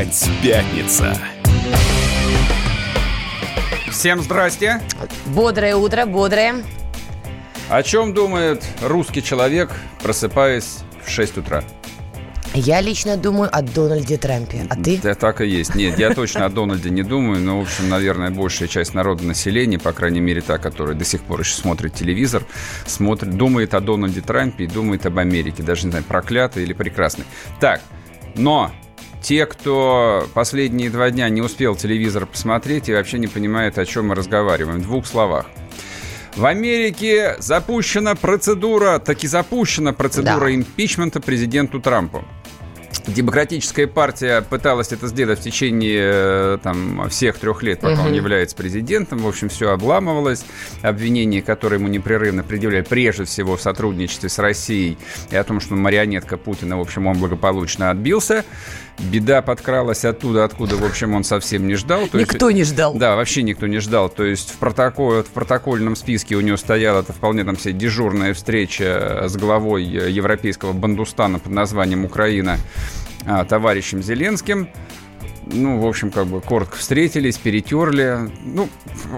Опять пятница. Всем здрасте. Бодрое утро, бодрое. О чем думает русский человек, просыпаясь в 6 утра? Я лично думаю о Дональде Трампе. А ты? Да, так и есть. Нет, я точно о Дональде не думаю, но, в общем, наверное, большая часть народа населения, по крайней мере, та, которая до сих пор еще смотрит телевизор, смотрит, думает о Дональде Трампе и думает об Америке. Даже не знаю, проклятый или прекрасный. Так, но те, кто последние два дня не успел телевизор посмотреть и вообще не понимает, о чем мы разговариваем, в двух словах. В Америке запущена процедура, таки запущена процедура Да. импичмента президенту Трампу. Демократическая партия пыталась это сделать в течение э, там, всех трех лет, пока он является президентом. В общем, все обламывалось. Обвинения, которые ему непрерывно предъявляли, прежде всего в сотрудничестве с Россией и о том, что он марионетка Путина, в общем, он благополучно отбился. Беда подкралась оттуда, откуда, в общем, он совсем не ждал. То есть- Никто не ждал. да, вообще никто не ждал. То есть в, протокол, в протокольном списке у него стояла это вполне там себе дежурная встреча с главой э, европейского бандустана под названием Украина а, товарищем Зеленским. Ну, в общем, как бы коротко встретились, перетерли. Ну,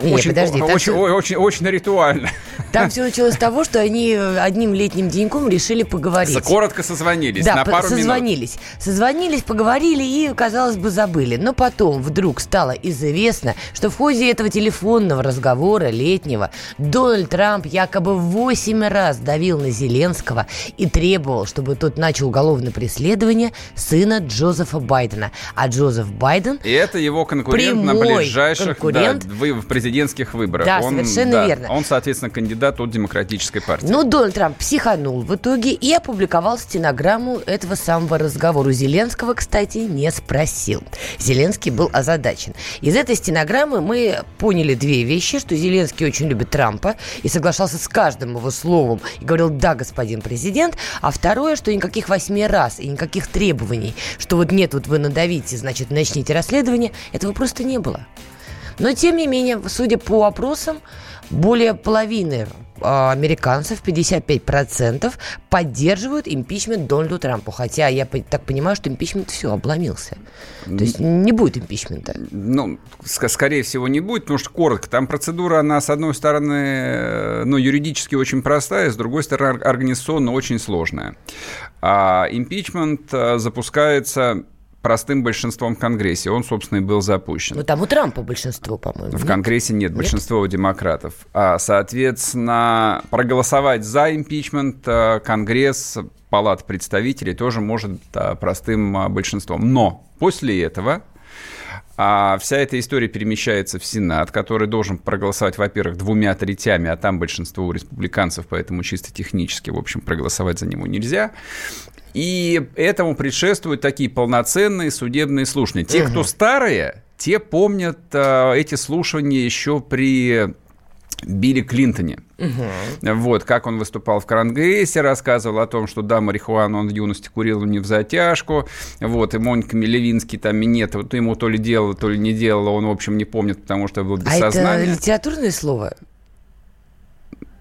Не, очень, подожди, очень, ой, очень, очень ритуально. Там все началось с того, что они э, одним летним деньком решили поговорить. Коротко созвонились Да, на пару минут. созвонились. Созвонились, поговорили и, казалось бы, забыли. Но потом вдруг стало известно, что в ходе этого телефонного разговора летнего Дональд Трамп якобы восемь раз давил на Зеленского и требовал, чтобы тот начал уголовное преследование сына Джозефа Байдена. А Джозеф Байден И это его конкурент на ближайших конкурент. да, вы- в президентских выборах. Да, он, совершенно да, верно. Он, соответственно, кандидат от демократической партии. Ну, Дональд Трамп психанул в итоге и опубликовал стенограмму этого самого разговора. У Зеленского, кстати, не спросил. Зеленский был озадачен. Из этой стенограммы мы поняли две вещи, что Зеленский очень любит Трампа и соглашался с каждым его словом и говорил «да, господин президент», а второе, что никаких восьми раз и никаких требований, что вот нет, вот вы надавите, значит, начните расследование, этого просто не было. Но, тем не менее, судя по опросам, более половины а, американцев, 55%, поддерживают импичмент Дональду Трампу. Хотя я так понимаю, что импичмент все, обломился. То есть не будет импичмента. Ну, ск- скорее всего, не будет, потому что коротко. Там процедура, она, с одной стороны, э, ну, юридически очень простая, с другой стороны, ор- организационно очень сложная. А импичмент э, запускается простым большинством в Конгрессе. Он, собственно, и был запущен. Ну, там у Трампа большинство, по-моему. В нет? Конгрессе нет, большинство у демократов. А, соответственно, проголосовать за импичмент э, Конгресс, Палата представителей тоже может а, простым а, большинством. Но после этого а вся эта история перемещается в Сенат, который должен проголосовать, во-первых, двумя третями, а там большинство у республиканцев, поэтому чисто технически, в общем, проголосовать за него нельзя. И этому предшествуют такие полноценные судебные слушания. Те, кто старые, те помнят а, эти слушания еще при Билли Клинтоне. Вот, как он выступал в Конгрессе, рассказывал о том, что да, марихуану он в юности курил не в затяжку. Вот, и Моника Левинский там минет, вот ему то ли делала, то ли не делала, он, в общем, не помнит, потому что был без А это сознания. литературное слово?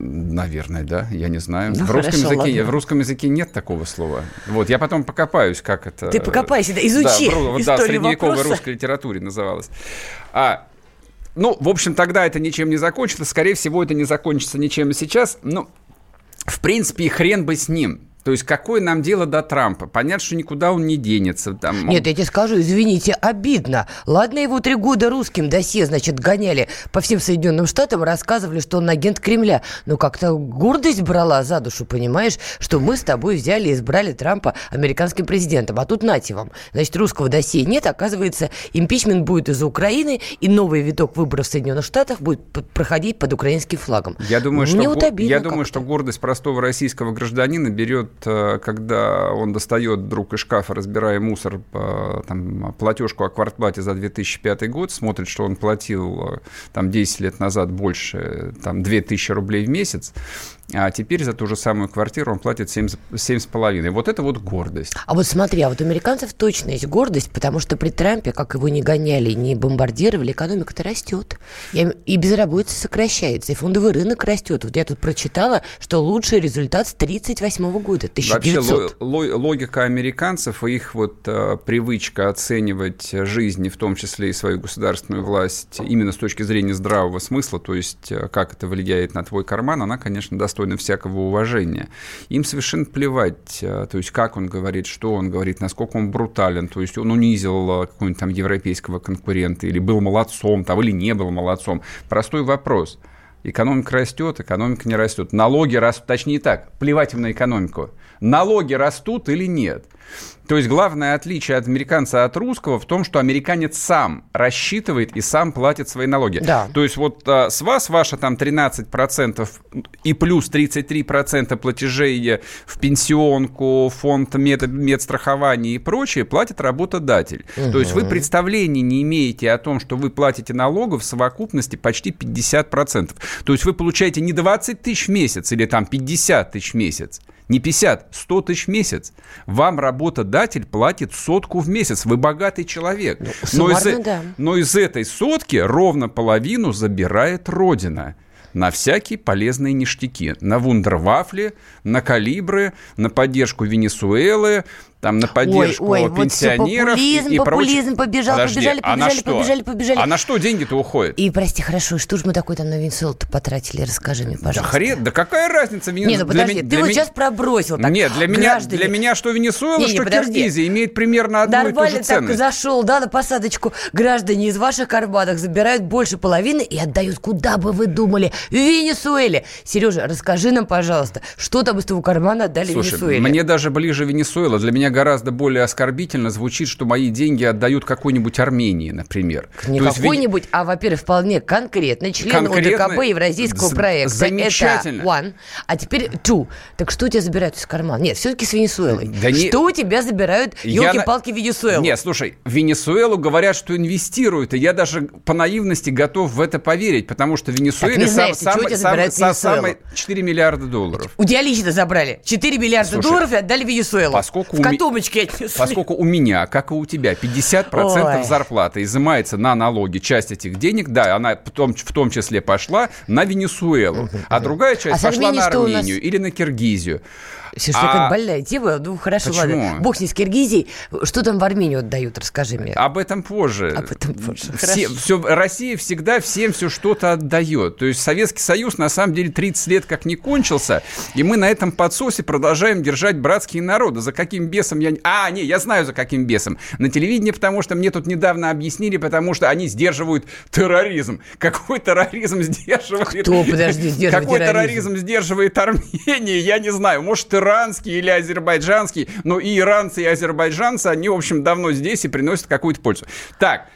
Наверное, да, я не знаю. Ну, в, русском хорошо, языке, ладно. в русском языке нет такого слова. Вот, я потом покопаюсь, как это... Ты покопайся, да, изучи Да, в да, средневековой вопроса. русской литературе называлось. А, ну, в общем, тогда это ничем не закончится. Скорее всего, это не закончится ничем и сейчас. Ну, в принципе, и хрен бы с ним. То есть, какое нам дело до Трампа? Понятно, что никуда он не денется. Там, он- Нет, я тебе скажу, извините, обидно. Ладно, его три года русским досье, значит, гоняли по всем Соединенным Штатам, рассказывали, что он агент Кремля. Но как-то гордость брала за душу, понимаешь, что мы с тобой взяли и избрали Трампа американским президентом. А тут нате вам. Значит, русского досье нет. Оказывается, импичмент будет из-за Украины, и новый виток выборов в Соединенных Штатах будет проходить под украинским флагом. Я думаю, Мне что, вот обидно я думаю, что гордость простого российского гражданина берет, когда он достает вдруг из шкафа, разбирая мусор, э, там, платежку о квартплате за 2005 год, смотрит, что он платил э, там 10 лет назад больше, там, 2000 рублей в месяц, а теперь за ту же самую квартиру он платит 7 7,5. Вот это вот гордость. А вот смотри, а вот у американцев точно есть гордость, потому что при Трампе, как его не гоняли, не бомбардировали, экономика-то растет. И, безработица сокращается, и фондовый рынок растет. Вот я тут прочитала, что лучший результат с 1938 года. года, 1900. Вообще логика американцев и их вот э, привычка оценивать жизнь, в том числе и свою государственную власть, именно с точки зрения здравого смысла, то есть э, как это влияет на твой карман, она, конечно, достойна всякого уважения. Им совершенно плевать, э, то есть как он говорит, что он говорит, насколько он брутален, то есть он унизил какого-нибудь там европейского конкурента или был молодцом, там, или не был молодцом. Простой вопрос – Экономика растет, экономика не растет. Налоги растут, точнее так, плевать им на экономику. Налоги растут или нет? То есть главное отличие от американца от русского в том, что американец сам рассчитывает и сам платит свои налоги. Да. То есть вот а, с вас ваша там 13% и плюс 33% платежей в пенсионку, фонд мед, медстрахования и прочее платит работодатель. Угу. То есть вы представления не имеете о том, что вы платите налогов в совокупности почти 50%. То есть вы получаете не 20 тысяч в месяц или там 50 тысяч в месяц, не 50, 100 тысяч в месяц. Вам работодатель платит сотку в месяц. Вы богатый человек. Ну, но, из, да. но из этой сотки ровно половину забирает Родина на всякие полезные ништяки. На вундервафли, на калибры, на поддержку Венесуэлы, там на поддержку ой, ой, пенсионеров вот популизм, и, и популизм, побежал, Подожди, побежали, побежали, а побежали, побежали, побежали. А на что деньги-то уходят? И, прости, хорошо, что же мы такой там на Венесуэлу-то потратили? Расскажи мне, пожалуйста. Да хрен, да какая разница? Венесуэла? Не, ну подожди, для, ты для вот меня... сейчас пробросил так, Нет, для меня, для меня что Венесуэла, не, не, что подожди. Киргизия имеет примерно одну Нормально и ту же ценность. так зашел, да, на посадочку. Граждане из ваших карманов забирают больше половины и отдают, куда бы вы думали, в Венесуэле. Сережа, расскажи нам, пожалуйста, что там из твоего кармана отдали Слушай, Венесуэле? мне даже ближе Венесуэла. Для меня гораздо более оскорбительно звучит, что мои деньги отдают какой-нибудь Армении, например. Не какой-нибудь, а, во-первых, вполне конкретно член. ОДКБ Евразийского з- проекта. Замечательно. Это one. А теперь two. Так что у тебя забирают из кармана? Нет, все-таки с Венесуэлой. Да не... Что у тебя забирают, елки-палки, я... Венесуэлу? Нет, слушай, Венесуэлу говорят, что инвестируют, и я даже по наивности готов в это поверить, потому что в Венесуэле сам, самый, самый, сам, самый 4 миллиарда долларов. У тебя лично забрали 4 миллиарда слушай, долларов и отдали Венесуэлу. Поскольку в котомочке отнесли. Поскольку у меня, как и у тебя, 50% Ой. зарплаты изымается на налоги, часть этих денег, да, она в том, в том числе пошла на Венесуэлу, а другая часть а пошла на Армению нас... или на Киргизию. Что а... как больная тема. Ну, хорошо, Почему? ладно. Бог с ней с Киргизией. Что там в Армению отдают, расскажи мне. Об этом позже. Об этом позже, все, все, Россия всегда всем все что-то отдает. То есть Советский Союз, на самом деле, 30 лет как не кончился, и мы на этом подсосе продолжаем держать братские народы. За каким бесом я... А, не, я знаю, за каким бесом. На телевидении, потому что мне тут недавно объяснили, потому что они сдерживают терроризм. Какой терроризм сдерживает... Кто, подожди, сдерживает Какой терроризм, терроризм сдерживает Армения, я не знаю. Может, терроризм иранский или азербайджанский, но и иранцы, и азербайджанцы, они, в общем, давно здесь и приносят какую-то пользу. Так,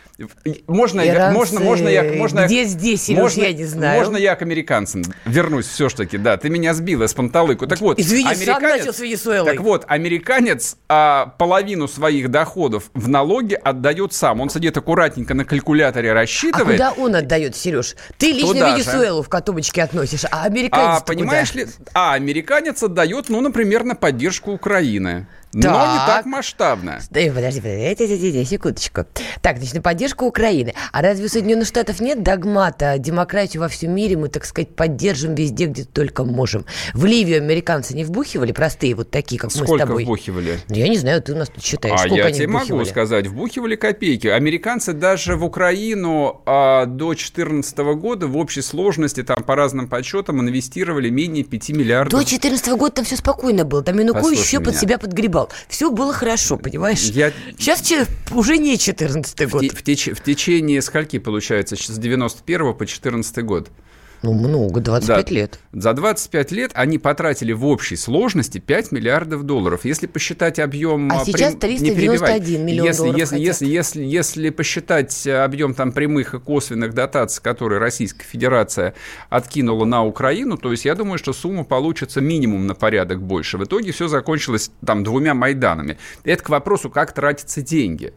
можно, я, можно, можно я, можно где здесь, Сереж, можно, я не знаю. Можно я к американцам вернусь все-таки, да, ты меня сбила с панталыку. Так вот, Извини, американец, сам начал с Венесуэлой. Так вот, американец а, половину своих доходов в налоги отдает сам. Он сидит аккуратненько на калькуляторе рассчитывает. А куда он отдает, Сереж? Ты лично Туда Венесуэлу же. в котомочке относишь, а американец А понимаешь куда? ли, а американец отдает, ну, например, на поддержку Украины. Но не так масштабно. Подожди, подожди, подожди, секундочку. Так, значит, на поддержку Украины. А разве у Соединенных Штатов нет догмата демократию во всем мире мы, так сказать, поддержим везде, где только можем? В Ливию американцы не вбухивали простые вот такие, как Сколько мы с тобой? вбухивали? Я не знаю, ты у нас тут считаешь, а сколько я тебе вбухивали? могу сказать, вбухивали копейки. Американцы даже в Украину а, до 2014 года в общей сложности, там по разным подсчетам, инвестировали менее 5 миллиардов. До 2014 года там все спокойно было. Там Янукович еще под себя подгребал сказал. Все было хорошо, понимаешь? Я... Сейчас уже не 14 год. В, теч... в течение скольки, получается, с 91 по 14 год? Ну, много, 25 да. лет. За 25 лет они потратили в общей сложности 5 миллиардов долларов. Если посчитать объем... А сейчас 391 миллион если, долларов если, если, если, если посчитать объем там прямых и косвенных дотаций, которые Российская Федерация откинула на Украину, то есть я думаю, что сумма получится минимум на порядок больше. В итоге все закончилось там двумя Майданами. Это к вопросу, как тратятся деньги.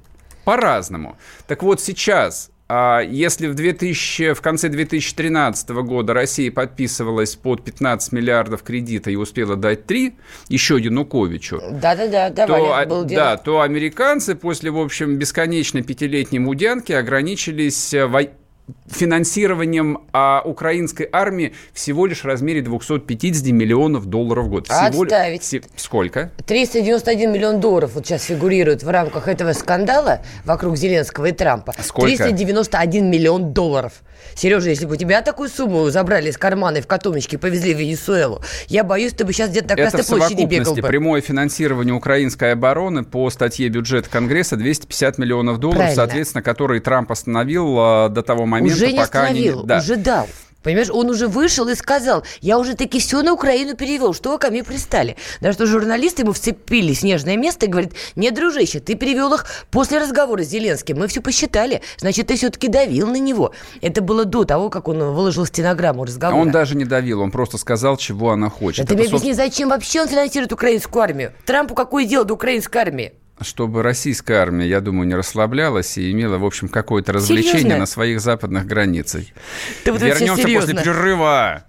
По-разному. Так вот сейчас а если в, 2000, в конце 2013 года Россия подписывалась под 15 миллиардов кредита и успела дать 3 еще Януковичу, да-да-да, то, был да, то американцы после, в общем, бесконечной пятилетней мудянки ограничились финансированием а, украинской армии всего лишь в размере 250 миллионов долларов в год. Всего Отставить. Ли... Сколько? 391 миллион долларов вот сейчас фигурирует в рамках этого скандала вокруг Зеленского и Трампа. Сколько? 391 миллион долларов. Сережа, если бы у тебя такую сумму забрали из кармана и в котомочке повезли в Венесуэлу, я боюсь, ты бы сейчас где-то на Красной площади бегал бы. прямое финансирование украинской обороны по статье бюджета Конгресса 250 миллионов долларов, Правильно. соответственно, которые Трамп остановил а, до того момента, Уже не пока остановил, они... Да. уже дал. Понимаешь, он уже вышел и сказал, я уже таки все на Украину перевел, что вы ко мне пристали. Даже что журналисты ему вцепили снежное место и говорят, не, дружище, ты перевел их после разговора с Зеленским, мы все посчитали, значит, ты все-таки давил на него. Это было до того, как он выложил стенограмму А разговора. он даже не давил, он просто сказал, чего она хочет. Да ты мне объясни, зачем вообще он финансирует украинскую армию? Трампу какое дело до украинской армии? Чтобы российская армия, я думаю, не расслаблялась и имела, в общем, какое-то развлечение Серьезно? на своих западных границах. Ты вот Вернемся после перерыва.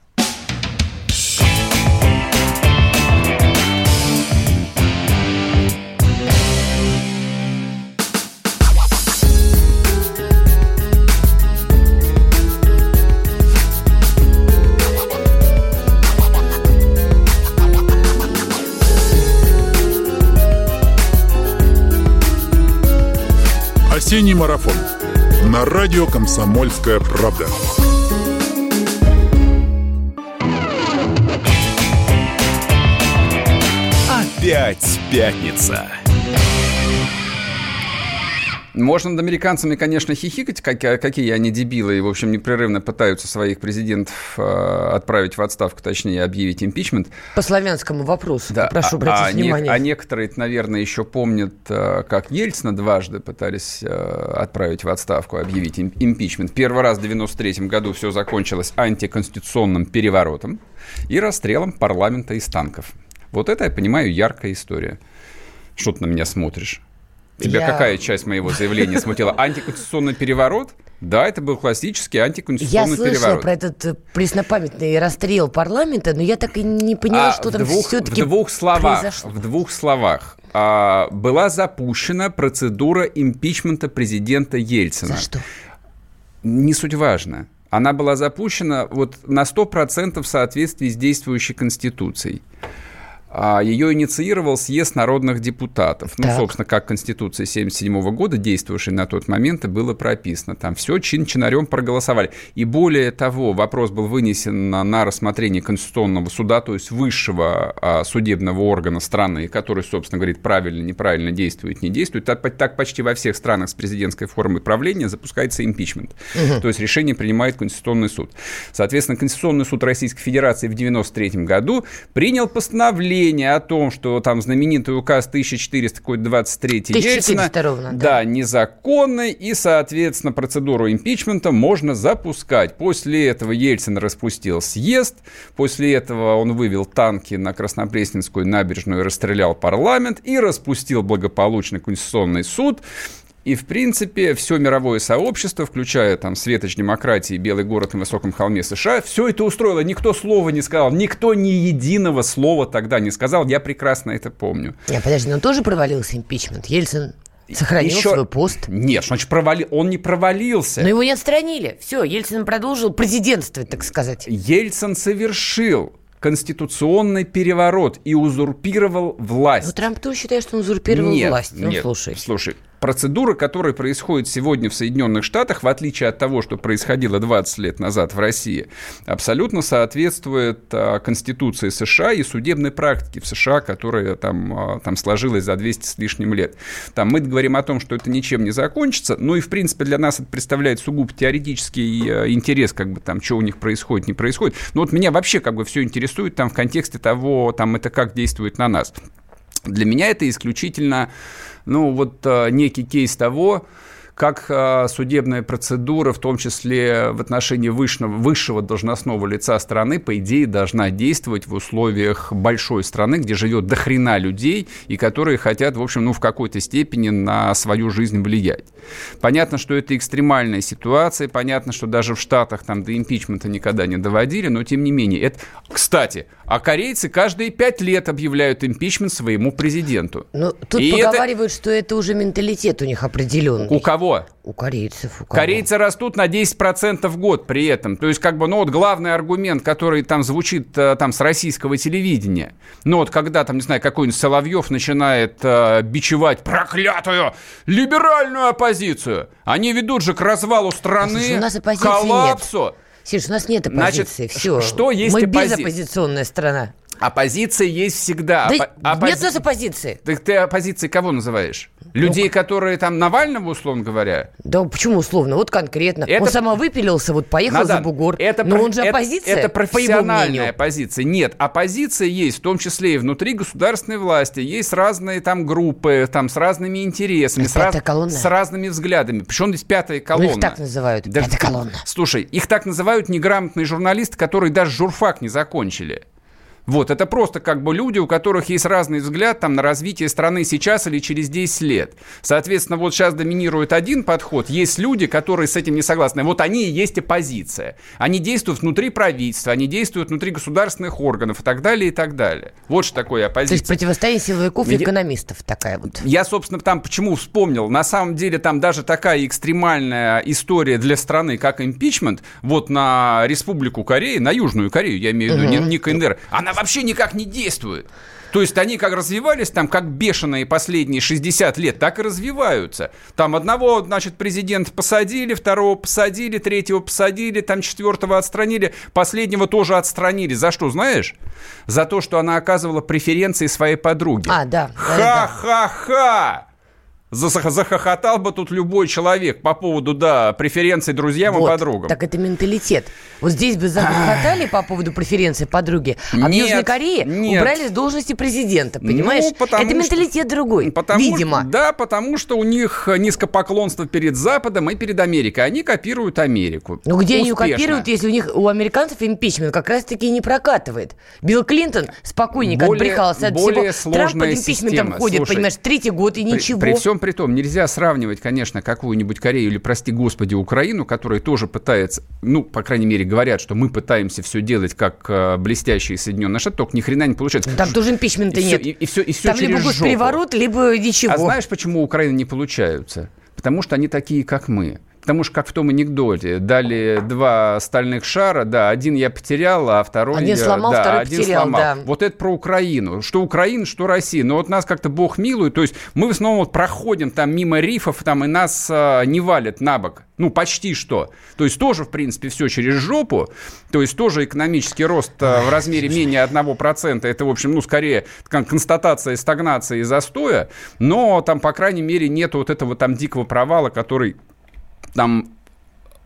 Осенний марафон на радио «Комсомольская правда». Опять пятница. Можно над американцами, конечно, хихикать, как- какие они дебилы, и, в общем, непрерывно пытаются своих президентов э, отправить в отставку, точнее, объявить импичмент. По славянскому вопросу, прошу а- обратить а, не- внимание. а некоторые, наверное, еще помнят, как Ельцина дважды пытались э, отправить в отставку, объявить им- импичмент. Первый раз в 93 году все закончилось антиконституционным переворотом и расстрелом парламента из танков. Вот это, я понимаю, яркая история. Что ты на меня смотришь? Тебя Я- какая часть моего заявления смутила? Антиконституционный переворот? Да, это был классический Я антиконституционный слышала переворот. про этот э, преснопамятный расстрел парламента, но я так и не поняла, А, что там двух, все-таки в двух словах, произошло. в двух словах а, была запущена процедура импичмента президента Ельцина. За что? Не суть важно. Она была запущена вот на 100% в соответствии с действующей Конституцией. А, Ее инициировал съезд народных депутатов. Ну, Так. собственно, как Конституция 1977 года, действовавшей на тот момент, было прописано. Там все чин-чинарем проголосовали. И более того, вопрос был вынесен на, на рассмотрение Конституционного суда, то есть высшего а, судебного органа страны, который, собственно, говорит, правильно, неправильно действует, не действует. Так, так почти во всех странах с президентской формой правления запускается импичмент. То есть решение принимает Конституционный суд. Соответственно, Конституционный суд Российской Федерации в 1993 году принял постановление о том, что там знаменитый указ 1423 Ельцина 1400 ровно, да. да, незаконный, и, соответственно, процедуру импичмента можно запускать. После этого Ельцин распустил съезд, после этого он вывел танки на Краснопресненскую набережную и расстрелял парламент, и распустил благополучно Конституционный суд. И, в принципе, все мировое сообщество, включая там Светоч демократии, Белый город на высоком холме США, все это устроило. Никто слова не сказал, никто ни единого слова тогда не сказал. Я прекрасно это помню. Не, подожди, но тоже провалился импичмент. Ельцин сохранил Еще- свой пост. Нет, значит провали... Он не провалился. Но его не отстранили. Все, Ельцин продолжил президентствовать, так сказать. Ельцин совершил конституционный переворот и узурпировал власть. Но Трамп тоже считает, что он узурпировал нет, власть. Ну, нет, слушай. слушай. Процедура, которая происходит сегодня в Соединенных Штатах, в отличие от того, что происходило 20 лет назад в России, абсолютно соответствует а, Конституции США и судебной практике в США, которая там, а, там сложилась за 200 с лишним лет. Там мы говорим о том, что это ничем не закончится, ну и, в принципе, для нас это представляет сугубо теоретический а, интерес, как бы там, что у них происходит, не происходит. Но вот меня вообще как бы все интересует там в контексте того, там это как действует на нас. Для меня это исключительно, ну, вот э, некий кейс того, как э, судебная процедура, в том числе в отношении высшего, высшего должностного лица страны, по идее, должна действовать в условиях большой страны, где живет дохрена людей, и которые хотят, в общем, ну, в какой-то степени на свою жизнь влиять. Понятно, что это экстремальная ситуация, понятно, что даже в Штатах там до импичмента никогда не доводили, но тем не менее. Это... Кстати, а корейцы каждые пять лет объявляют импичмент своему президенту. Ну, тут И это- поговаривают, что это уже менталитет у них определенный. У кого кого? У корейцев. У кого? Корейцы растут на 10% в год при этом. То есть, как бы, ну вот главный аргумент, который там звучит э, там с российского телевидения. Ну вот когда там, не знаю, какой-нибудь Соловьев начинает э, бичевать проклятую либеральную оппозицию. Они ведут же к развалу страны, Слушай, у нас к оппозиции нет. коллапсу. Сереж, у нас нет Значит, оппозиции. Все. что есть Мы оппози- безоппозиционная страна. Оппозиция есть всегда. Да Оппо- нет оппози- у нас оппозиции. Так ты оппозицией кого называешь? Людей, которые там Навального, условно говоря? Да почему условно? Вот конкретно. Это- Он самовыпилился, вот поехал Назар, за бугор. Это, Но проф- он же это- оппозиция, Это, его профессиональная оппозиция. Нет, оппозиция есть, в том числе и внутри государственной власти. Есть разные там группы, там с разными интересами, Это с, раз- колонна. с разными взглядами. Причем здесь пятая Ну, колонна. их так называют. Да Пятая колонна. Слушай, их так называют неграмотные журналисты, которые даже журфак не закончили. Вот, это просто как бы люди, у которых есть разный взгляд там, на развитие страны сейчас или через 10 лет. Соответственно, вот сейчас доминирует один подход, есть люди, которые с этим не согласны. Вот они и есть оппозиция. Они действуют внутри правительства, они действуют внутри государственных органов и так далее, и так далее. Вот что такое То есть оппозиция. противостояние силовиков и экономистов такая вот. Я, собственно, там почему вспомнил. На самом деле там даже такая экстремальная история для страны, как импичмент, вот на Республику Кореи, на Южную Корею, я имею в виду, не, не КНДР, она вообще никак не действует. То есть они как развивались там, как бешеные последние 60 лет, так и развиваются. Там одного, значит, президента посадили, второго посадили, третьего посадили, там четвертого отстранили, последнего тоже отстранили. За что, знаешь? За то, что она оказывала преференции своей подруге. А, да. Ха-ха-ха! Зах- Захохотал бы тут любой человек по поводу, да, преференций друзьям и Вот. подругам. Так это менталитет. Вот здесь бы захохотали по поводу преференции подруги, а в Нет, Южной Корее нет. убрали с должности президента, понимаешь? Ну, это что- менталитет другой, Потому видимо. да, потому что у них низкопоклонство перед Западом и перед Америкой. Они копируют Америку. Ну где они Успешно. копируют, если у них у американцев импичмент как раз-таки не прокатывает? Билл Клинтон спокойненько Более- отбрехался от более всего. Трамп под импичментом система. ходит, Слушай, понимаешь, третий год и При- ничего. При, всем при том, нельзя сравнивать, конечно, какую-нибудь Корею или, прости господи, Украину, которая тоже пытается, ну, по крайней мере, говорят, что мы пытаемся все делать как э, блестящие Соединенные Штаты, только ни хрена не получается. Там тоже импичмента и нет. Все, и, и все, и все Там через либо госпереворот, либо ничего. А знаешь, почему Украины не получаются? Потому что они такие, как мы. Потому что, как в том анекдоте, дали два стальных шара, да, один я потерял, а второй... Один сломал, да, второй один потерял, сломал. да. Вот это про Украину. Что Украина, что Россия. Но вот нас как-то Бог милует. То есть мы в основном вот проходим там мимо рифов, там, и нас э, не валят на бок. Ну, почти что. То есть тоже, в принципе, все через жопу. То есть тоже экономический рост э, в размере менее 1%. Это, в общем, ну, скорее кон- констатация стагнации и застоя. Но там, по крайней мере, нет вот этого там дикого провала, который там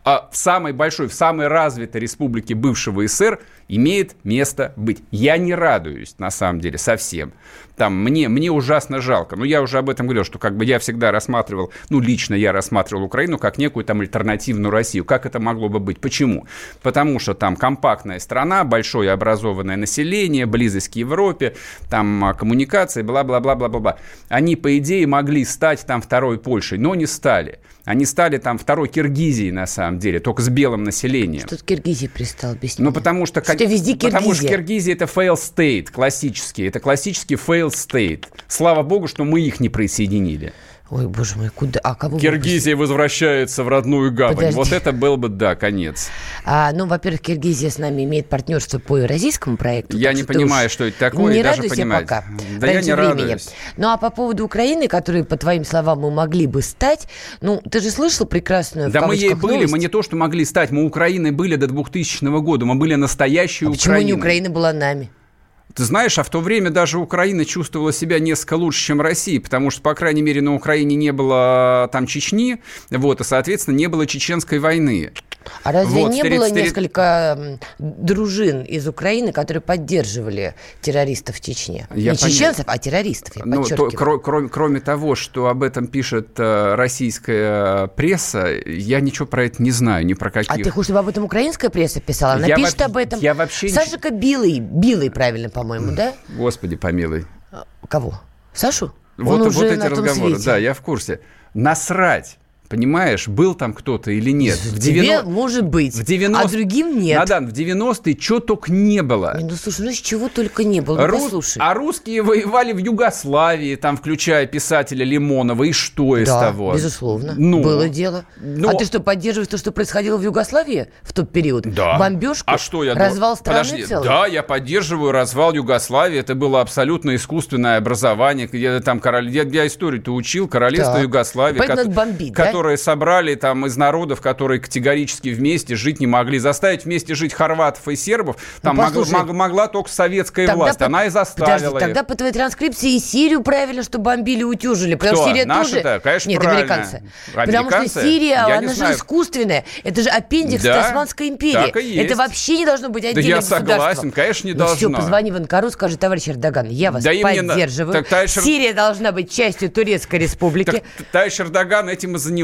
а в самой большой, в самой развитой республике бывшего СССР имеет место быть. Я не радуюсь, на самом деле, совсем. Там мне, мне ужасно жалко. Но я уже об этом говорил, что как бы я всегда рассматривал, ну, лично я рассматривал Украину как некую там альтернативную Россию. Как это могло бы быть? Почему? Потому что там компактная страна, большое образованное население, близость к Европе, там а, коммуникации, бла-бла-бла-бла-бла. Они, по идее, могли стать там второй Польшей, но не стали. Они стали там второй Киргизией, на самом деле, только с белым населением. Что ты Киргизии пристал, объясни. Ну, потому что... Что везде Потому что Киргизия. Киргизия это fail state, классический. Это классический fail state. Слава богу, что мы их не присоединили. Ой, боже мой, куда? А кого Киргизия возвращается в родную гавань. Подожди. Вот это был бы, да, конец. А, ну, во-первых, Киргизия с нами имеет партнерство по евразийскому проекту. Я не что понимаю, что это такое, Не и даже понимать. пока. Да я не времени. радуюсь. Ну, а по поводу Украины, которой, по твоим словам, мы могли бы стать, ну, ты же слышал прекрасную Да мы ей были, новость? мы не то, что могли стать, мы Украиной были до 2000 года, мы были настоящей А почему Украиной. не Украина была нами? Ты знаешь, а в то время даже Украина чувствовала себя несколько лучше, чем Россия, потому что, по крайней мере, на Украине не было там Чечни, вот, и, соответственно, не было чеченской войны. А разве Вот, не стери- было стери- несколько м, дружин из Украины, которые поддерживали террористов в Чечне? Я не чеченцев, а террористов, я Ну, то- кро- кроме, кроме того, что об этом пишет э, российская пресса, я ничего про это не знаю, ни про каких. А ты хочешь, чтобы об этом украинская пресса писала? Она Я пишет во- об этом. я вообще не- Сашика Билый, Билый, правильно, по-моему, да? Господи помилуй. Кого? Сашу? Вот, Он вот уже эти на том разговоры, свете. да, я в курсе. Насрать. Понимаешь, был там кто-то или нет? В Тебе 90... может быть, в 90... а другим нет. Надан, в 90-е что только не было. Не, ну слушай, ну чего только не было, ну Рус... послушай. А русские воевали в Югославии, там, включая писателя Лимонова, и что из да, того? безусловно, ну, было дело. ну... А ты что, поддерживаешь то, что происходило в Югославии в тот период? Да. Бомбежку? А что я... Развал страны Подожди, целый? Да, я поддерживаю развал Югославии, это было абсолютно искусственное образование, я там король... я, я историю-то учил, королевство Так. Югославии, Поэтому ко- надо бомбить, да? Которые собрали там из народов, которые категорически вместе жить не могли. Заставить вместе жить хорватов и сербов там Ну, послушай, мог- могла только советская Тогда власть. по- Она и заставила Подожди, их. тогда по твоей транскрипции и Сирию правильно, что бомбили, утюжили. Потому Кто? что Сирия Наши-то? тоже... Конечно, Нет, правильно. американцы. Потому что Американцы? Сирия, Я она же знаю. искусственная. Это же аппендикс Да, Османской империи. Это вообще не должно быть Да отдельным я государством. согласен, конечно, не ну все, должно. позвони в Анкару, скажи, товарищ Эрдоган, я вас Да поддерживаю. Так, товарищ Сирия должна быть частью Турецкой республики. Так товарищ Эрдоган этим и занимается,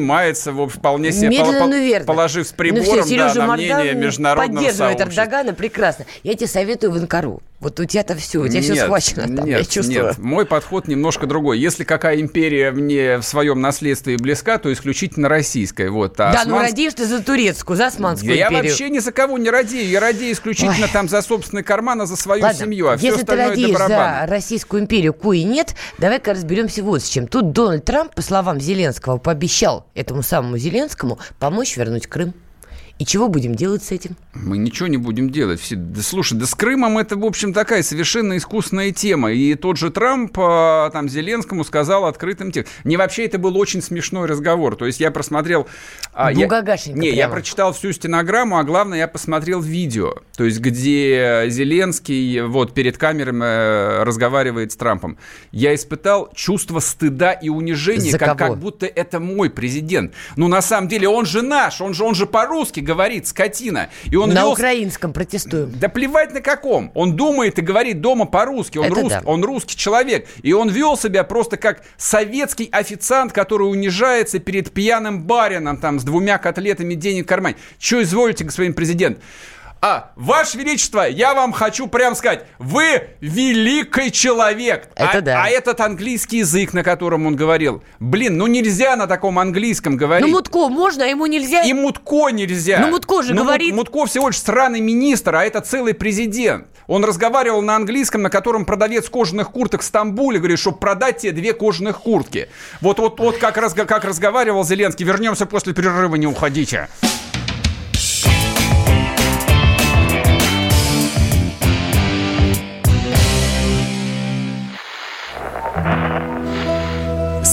в общем, вполне себе Медленно, пол- но верно. положив с ну прибором все, да, Сережа на Мардан мнение международного поддерживает сообщества. Эрдогана прекрасно. Я тебе советую в Анкару. Вот у тебя-то все, у тебя все Нет, схвачено там, нет, я чувствую. Нет, мой подход немножко другой. Если какая империя мне в своем наследстве близка, то исключительно российская. Вот, а Да, ну османс- радеешь ты за турецкую, за Османскую Я империю. вообще ни за кого не радею. Я радею исключительно Ой. там за собственный карман, а за свою Ладно, семью. А все если ты остальное это радеешь за. Российскую империю, куи нет, давай-ка разберемся вот с чем. Тут Дональд Трамп, по словам Зеленского, пообещал этому самому Зеленскому помочь вернуть Крым. И чего будем делать с этим? Мы ничего не будем делать. Все, да, слушай, да с Крымом это, в общем, такая совершенно искусная тема. И тот же Трамп а, там Зеленскому сказал открытым текстом. Не вообще это был очень смешной разговор. То есть я просмотрел... а, я- Не, я прямо. прочитал всю стенограмму, а главное, я посмотрел видео. То есть где Зеленский вот перед камерами э, разговаривает с Трампом. Я испытал чувство стыда и унижения, За как, кого? как будто это мой президент. Ну, на самом деле, он же наш, он же, он же по-русски говорит, скотина. И он На вел- украинском протестуем. да плевать на каком. Он думает и говорит дома по-русски. Он, рус- да. он русский человек. И он вел себя просто как советский официант, который унижается перед пьяным барином там с двумя котлетами денег в кармане. Че изволите, господин президент? А, Ваше Величество, я вам хочу прям сказать, вы великий человек. Это а, да. а этот английский язык, на котором он говорил, блин, ну нельзя на таком английском говорить. Ну, Мутко можно, а ему нельзя? И Мутко нельзя. Ну, Мутко же Мут- говорит. Мутко всего лишь сраный министр, а это целый президент. Он разговаривал на английском, на котором продавец кожаных курток в Стамбуле говорит, чтобы продать тебе две кожаных куртки. Вот, вот, вот как, разго- как разговаривал Зеленский. Вернемся после перерыва, не уходите.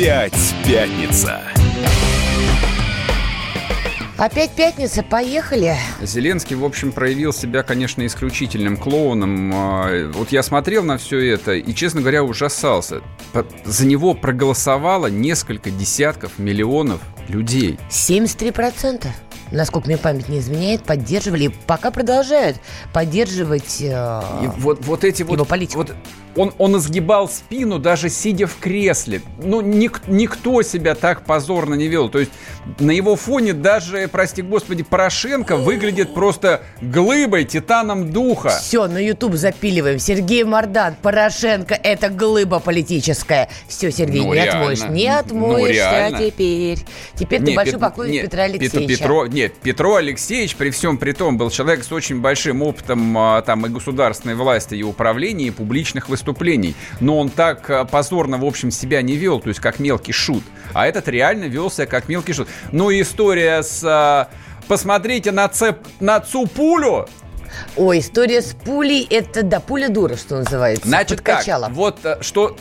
Опять пятница. Опять пятница, поехали. Зеленский, в общем, проявил себя, конечно, исключительным клоуном. А, Вот я смотрел на все это и, честно говоря, ужасался. За него проголосовало несколько десятков миллионов людей. 73%. Насколько мне память не изменяет, поддерживали и пока продолжают поддерживать э, И вот, вот эти вот... его политику. вот он, он изгибал спину, даже сидя в кресле. Ну, ник- никто себя так позорно не вел. То есть на его фоне даже, прости господи, Порошенко выглядит просто глыбой, титаном духа. Все, на YouTube запиливаем. Сергей Мордан, Порошенко, это глыба политическая. Все, Сергей, Ну, не реально. отмоешь. Не Ну, отмоешься реально. теперь. Теперь ты Не, большой Пет- поклонник нет, Петра Петр- Алексеевича. Петро, нет, Петро Алексеевич при всем при том был человек с очень большим опытом а, там и государственной власти, и управления, и публичных выступлений. Но он так а, позорно, в общем, себя не вел, то есть как мелкий шут. А этот реально вел себя как мелкий шут. Ну и история с... а, Посмотрите на, цеп, на Цупулю. Ой, история с пулей, это, да, пуля дура, что называется. Значит как, Подкачала. вот а, что...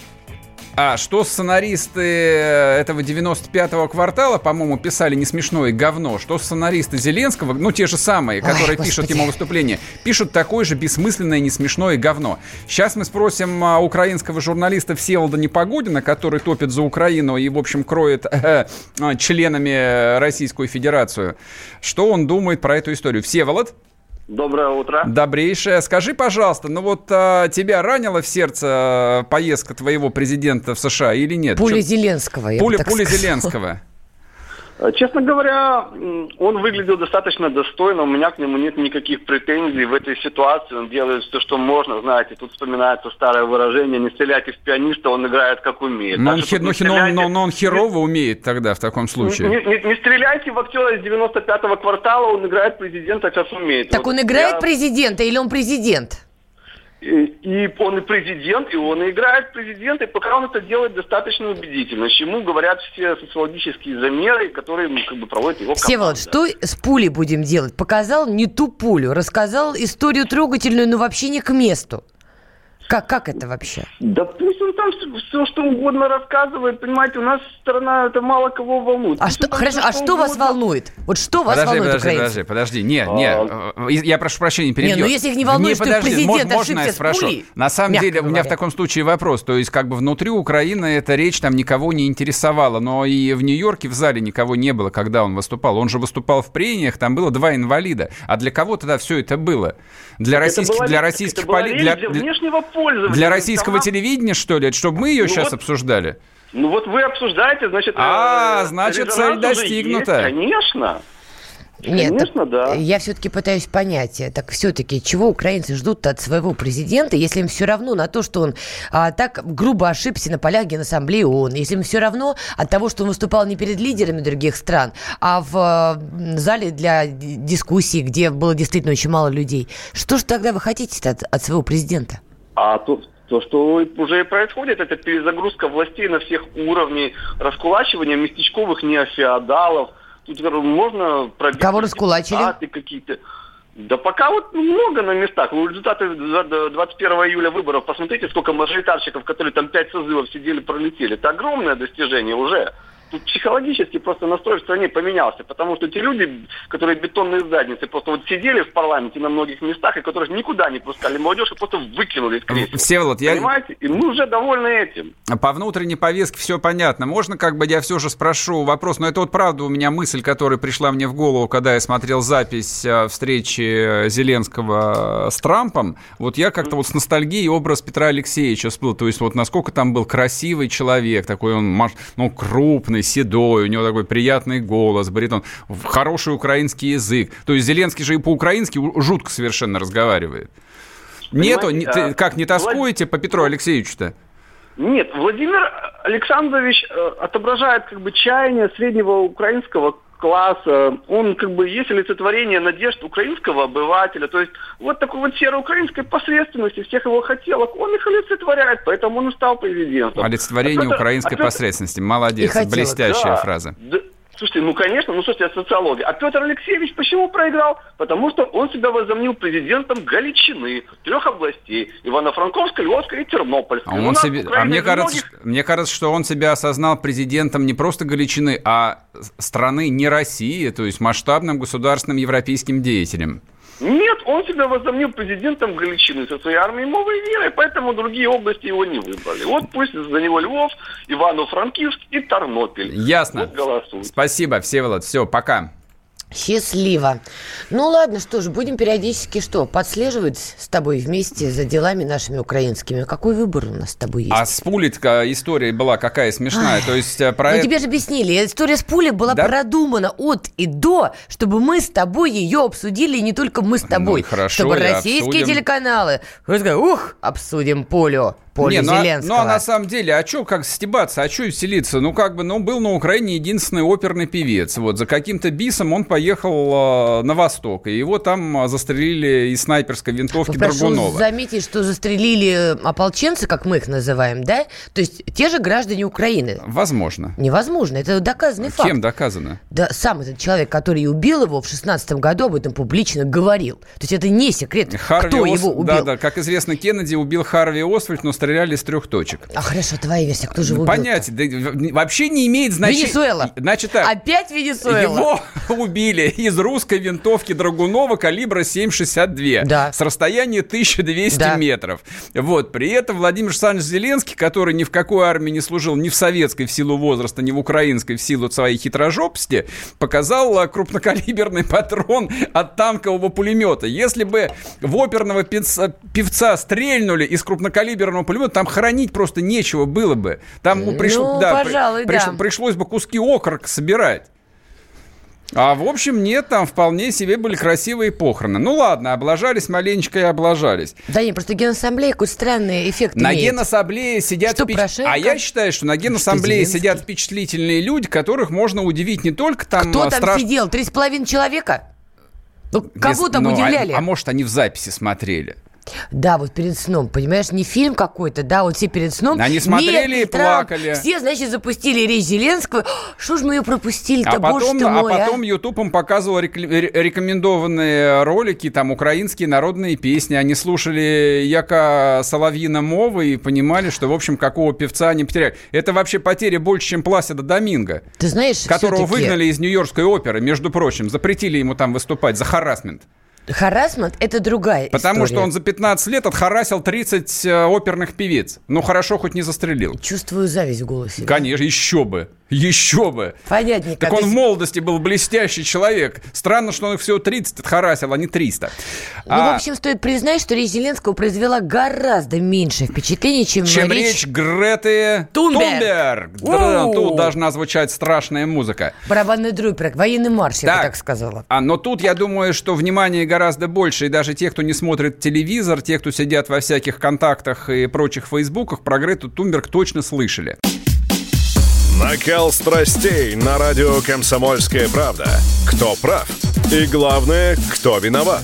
А что сценаристы этого 95-го квартала, по-моему, писали не смешное говно, что сценаристы Зеленского, ну, те же самые, которые Ой, пишут господи. ему выступление, пишут такое же бессмысленное, не смешное говно. Сейчас мы спросим а, украинского журналиста Всеволода Непогодина, который топит за Украину и, в общем, кроет э, э, членами Российскую Федерацию, что он думает про эту историю. Всеволод? Доброе утро. Добрейшее. Скажи, пожалуйста, ну вот а, тебя ранила в сердце а, поездка твоего президента в США или нет? Пуля Чё- Зеленского, я бы Пуля, так пуля сказала. Зеленского. Э, Честно говоря, он выглядел достаточно достойно, у меня к нему нет никаких претензий в этой ситуации, он делает все, что можно, знаете, тут вспоминается старое выражение, не стреляйте в пианиста, он играет как умеет. Но Так он, что хе- тут ну, не хе- но стреляйте- но- но он херово умеет тогда в таком случае. Не, не- не стреляйте в актера из 95-го квартала, он играет президента как умеет. Так Вот он играет я- президента или он президент? И, и он и президент, и он и играет президента, и пока он это делает достаточно убедительно, чему говорят все социологические замеры, которые ну, как бы проводит его Всеволод, команда. что с пулей будем делать? Показал не ту пулю, рассказал историю трогательную, но вообще не к месту. Как, как это вообще? Да пусть он там все, что угодно рассказывает, понимаете, у нас страна это мало кого волнует. А Пусть что, хорошо, а что вас волнует? Вот что вас Подожди, волнует, подожди, подожди, подожди. Не, не, э, я прошу прощения, перебью. ну если их не волнует, что подожди, президент мож- можно я ошибся с спрошу? пулей, На самом деле, у меня в таком случае вопрос. То есть, как бы внутри Украины эта речь там никого не интересовала, но и в Нью-Йорке в зале никого не было, когда он выступал. Он же выступал в прениях, там было два инвалида. А для кого тогда все это было? Для Это российских, была- для это российских была поли- для для- внешнего пользования. для российского Там- телевидения, что ли? Это чтобы мы ее Ну сейчас вот- обсуждали? Ну вот вы обсуждаете, значит... А, э, значит, цель достигнута. есть, Конечно. Нет, Конечно, так да. Я все-таки пытаюсь понять, э, так все-таки, чего украинцы ждут от своего президента, если им все равно на то, что он а, так грубо ошибся на полях Генассамблеи ООН, если им все равно от того, что он выступал не перед лидерами других стран, а в э, зале для д- дискуссий, где было действительно очень мало людей. Что же тогда вы хотите от, от своего президента? А то, то, что уже и происходит, это перезагрузка властей на всех уровнях, раскулачивание местечковых неофеодалов. Тут можно пробить Кого раскулачили? какие-то. Да пока вот много на местах. Ну, результаты за- до 21 июля выборов, посмотрите, сколько мажоритарщиков, которые там пять созывов сидели, пролетели. Это огромное достижение уже. Тут психологически просто настрой в стране поменялся, потому что те люди, которые бетонные задницы, просто вот сидели в парламенте на многих местах, и которых никуда не пускали молодежь, и просто выкинули из кресел. Всеволод, я- Понимаете? И мы уже довольны этим. По внутренней повестке все понятно. Можно, как бы, я все же спрошу вопрос, но это вот правда у меня мысль, которая пришла мне в голову, когда я смотрел запись э, встречи Зеленского с Трампом. Вот я как-то вот с ностальгией образ Петра Алексеевича всплыл. То есть вот насколько там был красивый человек, такой он, ну, крупный, седой, у него такой приятный голос, баритон, хороший украинский язык. То есть Зеленский же и по-украински жутко совершенно разговаривает. Нету, Понимаете, не- ты а, как, не Влад- тоскуете по Петру Алексеевичу-то? Нет, Владимир Александрович э, отображает как бы чаяние среднего украинского класса. Он как бы есть олицетворение надежд украинского обывателя. То есть вот такой вот серой украинской посредственности, всех его хотелок, он их олицетворяет, поэтому он и стал президентом. Олицетворение А украинской а посредственности. Молодец. Блестящая Да. фраза. Да. Слушайте, ну конечно, ну слушайте, социология. А Петр Алексеевич почему проиграл? Потому что он себя возомнил президентом Галичины, трех областей. Ивано-Франковской, Львовской и Тернопольской. А, У он себе- а мне, кажется, многих- что- мне кажется, что он себя осознал президентом не просто Галичины, а страны не России, то есть масштабным государственным европейским деятелем. Нет, он себя возомнил президентом Галичины со своей армией новой веры, поэтому другие области его не выбрали. Вот пусть за него Львов, Ивано-Франкивск и Тарнопиль. Ясно. Вот голосуют. Спасибо, Всеволод. Все, пока. Счастливо. Ну ладно, что ж, будем периодически что, подслеживать с тобой вместе за делами нашими украинскими. Какой выбор у нас с тобой есть? А с Пулит-ка история была какая смешная. То есть э, про Ну это- тебе же объяснили, история с пулей была Да? продумана от и до, чтобы мы с тобой ее обсудили, и не только мы с тобой. Ну хорошо, чтобы российские обсудим. телеканалы, ух, обсудим Полю, Полю Не, ну, а- Зеленского. ну, а на самом деле, а что как стебаться, а что веселиться? Ну, как бы, ну, был на Украине единственный оперный певец. Вот, за каким-то бисом он поехал э, на восток, и его там э, застрелили из снайперской винтовки Прошу Драгунова. заметить, что застрелили ополченцы, как мы их называем, да? То есть те же граждане Украины. Возможно. Невозможно, это доказанный факт. Кем доказано? Да сам этот человек, который убил его в 16 году, об этом публично говорил. То есть это не секрет, Харви кто Ос- его убил. Да, да, как известно, Кеннеди убил Харви Освальд, но стрелял стреляли с трех точек. А хорошо, твоя версия, кто же убил? Понятие, да, вообще не имеет значения. Венесуэла. Значит так, Опять Венесуэла. его убили из русской винтовки Драгунова калибра 7,62 Да. с расстояния 1200 Да. метров. Вот. При этом Владимир Александрович Зеленский, который ни в какой армии не служил, ни в советской в силу возраста, ни в украинской в силу своей хитрожопости, показал а, крупнокалиберный патрон от танкового пулемета. Если бы в оперного певца стрельнули из крупнокалиберного пулемета, там хоронить просто нечего было бы. Там ну, пришло- Ну, да, пожалуй, да. пришлось бы куски окорок собирать. А в общем, нет, там вполне себе были красивые похороны. Ну ладно, облажались маленечко и облажались. Да не, просто генассамблея какой странный эффект На имеет. генассамблее сидят... Что, впеч-? А я считаю, что на генассамблее Зеленский? сидят впечатлительные люди, которых можно удивить не только там... Кто а, там страш- сидел? Три с половиной человека? Ну, кого Без- там ну, а- удивляли? А, может, они в записи смотрели. Да, вот перед сном, понимаешь, не фильм какой-то, да, вот все перед сном. Они смотрели медный и Трамп. плакали. Все, значит, запустили речь Зеленского. Что ж мы ее пропустили-то, А боже потом, ты а мой, а? потом YouTube им показывал рекомендованные ролики, там, украинские народные песни. Они слушали Яка Соловьина Мовы и понимали, что, в общем, какого певца они потеряли. Это вообще потеря больше, чем Пласида Доминго, Ты знаешь, которого выгнали из Нью-Йоркской оперы, между прочим. Запретили ему там выступать за харасмент. Харасмент – это другая Потому что история. он за 15 лет отхарасил 30 э, оперных певиц. Ну, хорошо, хоть не застрелил. Чувствую зависть в голосе. Конечно, еще бы. Еще бы. Понятненько. Так То он в есть- молодости был блестящий человек. Странно, что он их всего 30 отхарасил, а не 300. Ну, А, в общем, стоит признать, что речь Зеленского произвела гораздо меньше впечатлений, чем, чем речь Греты Тунберг. Да, Воу. Тут должна звучать страшная музыка. барабанный друпер, военный марш, я бы так сказала. А, но тут я думаю, что внимание гораздо больше, и даже те, кто не смотрит телевизор, те, кто сидят во всяких контактах и прочих фейсбуках, про Грету Тунберг точно слышали. Накал страстей на радио «Комсомольская правда». Кто прав? И главное, кто виноват?